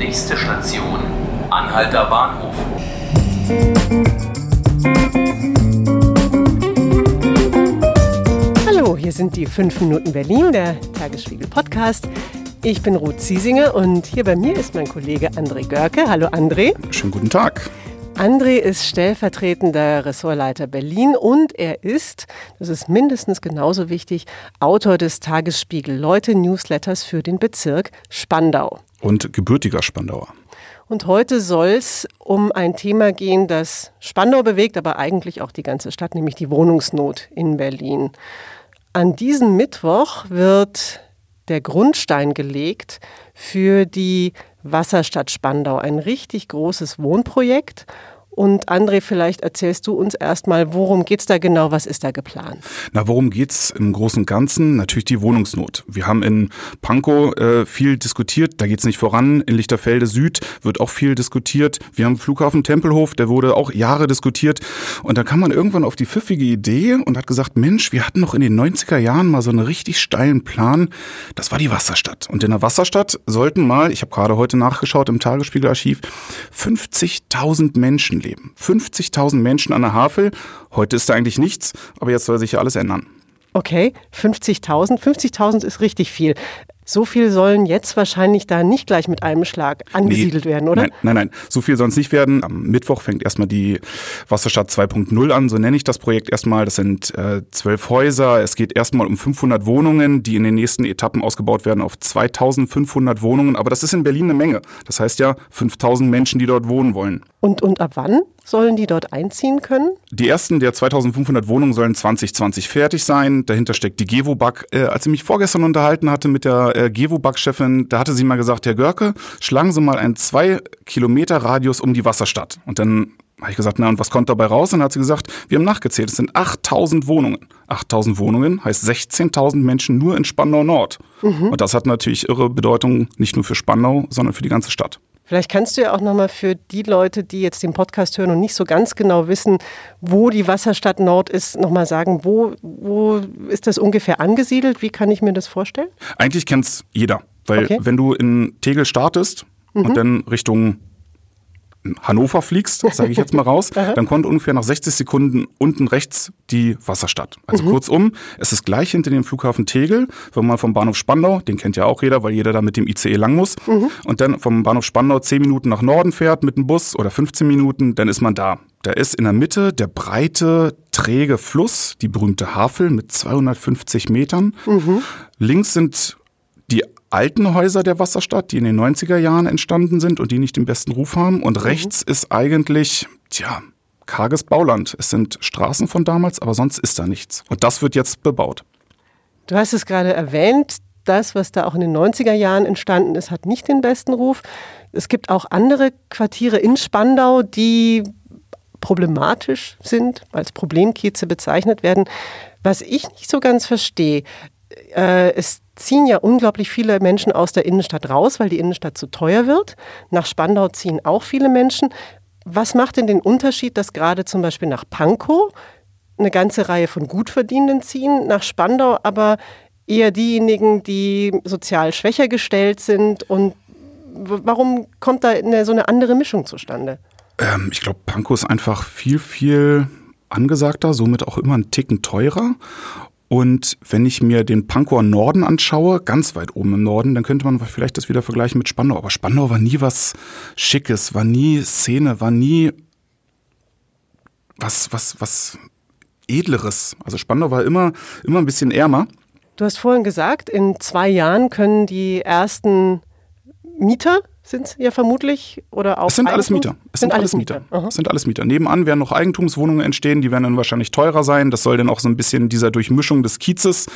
Nächste Station, Anhalter Bahnhof. Hallo, hier sind die 5 Minuten Berlin, der Tagesspiegel Podcast. Ich bin Ruth Ziesinger und hier bei mir ist mein Kollege André Görke. Hallo André. Schönen guten Tag. André ist stellvertretender Ressortleiter Berlin und er ist, das ist mindestens genauso wichtig, Autor des Tagesspiegel Leute Newsletters für den Bezirk Spandau. Und gebürtiger Spandauer. Und heute soll es um ein Thema gehen, das Spandau bewegt, aber eigentlich auch die ganze Stadt, nämlich die Wohnungsnot in Berlin. An diesem Mittwoch wird der Grundstein gelegt für die Wasserstadt Spandau, ein richtig großes Wohnprojekt. Und André, vielleicht erzählst du uns erstmal, worum geht es da genau, was ist da geplant? Na, worum geht es im Großen und Ganzen? Natürlich die Wohnungsnot. Wir haben in Pankow äh, viel diskutiert, da geht es nicht voran. In Lichterfelde Süd wird auch viel diskutiert. Wir haben Flughafen Tempelhof, der wurde auch Jahre diskutiert. Und da kam man irgendwann auf die pfiffige Idee und hat gesagt, Mensch, wir hatten noch in den 90er Jahren mal so einen richtig steilen Plan. Das war die Wasserstadt. Und in der Wasserstadt sollten mal, ich habe gerade heute nachgeschaut im Tagesspiegelarchiv, 50.000 Menschen leben leben. 50.000 Menschen an der Havel. Heute ist da eigentlich nichts, aber jetzt soll sich ja alles ändern. Okay, 50.000. 50.000 ist richtig viel. So viel sollen jetzt wahrscheinlich da nicht gleich mit einem Schlag angesiedelt nee, werden, oder? Nein, nein, nein, so viel soll es nicht werden. Am Mittwoch fängt erstmal die Wasserstadt 2.0 an, so nenne ich das Projekt erstmal. Das sind äh, zwölf Häuser. Es geht erstmal um 500 Wohnungen, die in den nächsten Etappen ausgebaut werden auf 2500 Wohnungen. Aber das ist in Berlin eine Menge. Das heißt ja 5000 Menschen, die dort wohnen wollen. Und, und ab wann sollen die dort einziehen können? Die ersten der 2500 Wohnungen sollen 2020 fertig sein. Dahinter steckt die Gewobag. Äh, als ich mich vorgestern unterhalten hatte mit der äh, Gewobag-Chefin, da hatte sie mal gesagt, Herr Görke, schlagen Sie mal einen zwei Kilometer Radius um die Wasserstadt. Und dann habe ich gesagt, na und was kommt dabei raus? Und dann hat sie gesagt, wir haben nachgezählt, es sind 8000 Wohnungen. 8000 Wohnungen heißt 16.000 Menschen nur in Spandau Nord. Mhm. Und das hat natürlich irre Bedeutung, nicht nur für Spandau, sondern für die ganze Stadt. Vielleicht kannst du ja auch nochmal für die Leute, die jetzt den Podcast hören und nicht so ganz genau wissen, wo die Wasserstadt Nord ist, nochmal sagen, wo, wo ist das ungefähr angesiedelt? Wie kann ich mir das vorstellen? Eigentlich kennt es jeder. Weil okay. wenn du in Tegel startest mhm. und dann Richtung Hannover fliegst, sage ich jetzt mal raus, dann kommt ungefähr nach 60 Sekunden unten rechts die Wasserstadt. Also mhm. kurzum, es ist gleich hinter dem Flughafen Tegel, wenn man vom Bahnhof Spandau, den kennt ja auch jeder, weil jeder da mit dem ICE lang muss, mhm. und dann vom Bahnhof Spandau 10 Minuten nach Norden fährt mit dem Bus oder 15 Minuten, dann ist man da. Da ist in der Mitte der breite, träge Fluss, die berühmte Havel mit 250 Metern. Mhm. Links sind die alten Häuser der Wasserstadt, die in den 90er Jahren entstanden sind und die nicht den besten Ruf haben. Und mhm. rechts ist eigentlich, tja, karges Bauland. Es sind Straßen von damals, aber sonst ist da nichts. Und das wird jetzt bebaut. Du hast es gerade erwähnt, das, was da auch in den 90er Jahren entstanden ist, hat nicht den besten Ruf. Es gibt auch andere Quartiere in Spandau, die problematisch sind, als Problemkieze bezeichnet werden. Was ich nicht so ganz verstehe, äh, es ziehen ja unglaublich viele Menschen aus der Innenstadt raus, weil die Innenstadt zu teuer wird. Nach Spandau ziehen auch viele Menschen. Was macht denn den Unterschied, dass gerade zum Beispiel nach Pankow eine ganze Reihe von Gutverdienenden ziehen, nach Spandau aber eher diejenigen, die sozial schwächer gestellt sind? Und warum kommt da eine, so eine andere Mischung zustande? Ähm, ich glaube, Pankow ist einfach viel, viel angesagter, somit auch immer einen Ticken teurer. Und wenn ich mir den Pankower Norden anschaue, ganz weit oben im Norden, dann könnte man vielleicht das wieder vergleichen mit Spandau. Aber Spandau war nie was Schickes, war nie Szene, war nie was, was, was Edleres. Also Spandau war immer, immer ein bisschen ärmer. Du hast vorhin gesagt, in zwei Jahren können die ersten Mieter sind es ja vermutlich oder auch. Es sind alles Mieter. Es sind, sind alles Mieter. Mieter. Es sind alles Mieter. Nebenan werden noch Eigentumswohnungen entstehen, die werden dann wahrscheinlich teurer sein. Das soll dann auch so ein bisschen dieser Durchmischung des Kiezes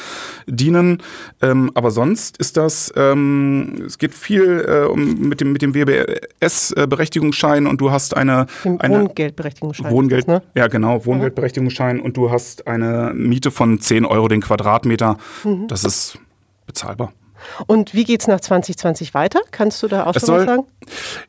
dienen. Ähm, aber sonst ist das, ähm, es geht viel äh, um, mit dem, mit dem WBS-Berechtigungsschein und du hast eine. eine Wohngeldberechtigungsschein. Wohngeld, ne? Ja, genau, Wohngeldberechtigungsschein und du hast eine Miete von 10 Euro den Quadratmeter. Mhm. Das ist bezahlbar. Und wie geht es nach 2020 weiter? Kannst du da auch schon was sagen?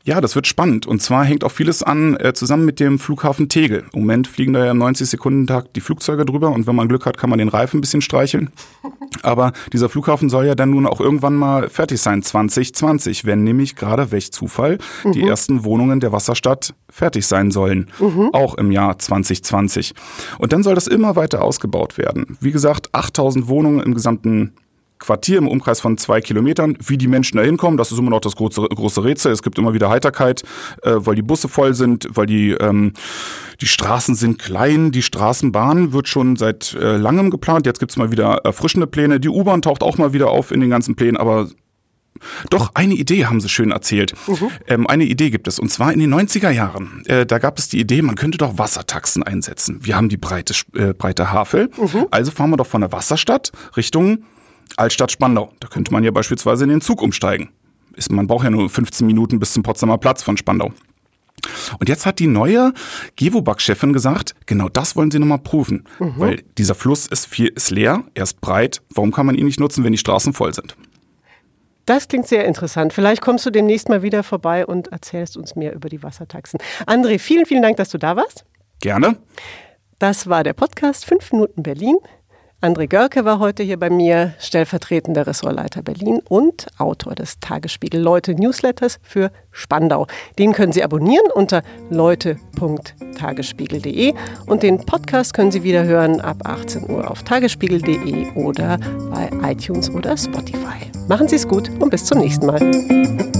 Ja, das wird spannend. Und zwar hängt auch vieles an äh, zusammen mit dem Flughafen Tegel. Im Moment fliegen da ja im 90 Sekunden Tag die Flugzeuge drüber und wenn man Glück hat, kann man den Reifen ein bisschen streicheln. Aber dieser Flughafen soll ja dann nun auch irgendwann mal fertig sein, 2020, wenn nämlich gerade welch Zufall mhm. die ersten Wohnungen der Wasserstadt fertig sein sollen, mhm. auch im Jahr 2020. Und dann soll das immer weiter ausgebaut werden. Wie gesagt, 8000 Wohnungen im gesamten Quartier im Umkreis von zwei Kilometern. Wie die Menschen da hinkommen, das ist immer noch das große, große Rätsel. Es gibt immer wieder Heiterkeit, äh, weil die Busse voll sind, weil die, ähm, die Straßen sind klein. Die Straßenbahn wird schon seit äh, langem geplant. Jetzt gibt's mal wieder erfrischende Pläne. Die U-Bahn taucht auch mal wieder auf in den ganzen Plänen, aber doch, eine Idee haben sie schön erzählt. Mhm. Ähm, eine Idee gibt es. Und zwar in den 90er Jahren. Äh, da gab es die Idee, man könnte doch Wassertaxen einsetzen. Wir haben die breite, äh, breite Havel. Mhm. Also fahren wir doch von der Wasserstadt Richtung Altstadt Spandau. Da könnte man ja beispielsweise in den Zug umsteigen. Ist, man braucht ja nur 15 Minuten bis zum Potsdamer Platz von Spandau. Und jetzt hat die neue Gewobag-Chefin gesagt, genau das wollen sie nochmal prüfen. Mhm. Weil dieser Fluss ist, viel, ist leer, er ist breit. Warum kann man ihn nicht nutzen, wenn die Straßen voll sind? Das klingt sehr interessant. Vielleicht kommst du demnächst mal wieder vorbei und erzählst uns mehr über die Wassertaxen. André, vielen, vielen Dank, dass du da warst. Gerne. Das war der Podcast 5 Minuten Berlin. André Görke war heute hier bei mir, stellvertretender Ressortleiter Berlin und Autor des Tagesspiegel Leute Newsletters für Spandau. Den können Sie abonnieren unter leute.tagesspiegel.de und den Podcast können Sie wieder hören ab 18 Uhr auf tagesspiegel.de oder bei iTunes oder Spotify. Machen Sie es gut und bis zum nächsten Mal.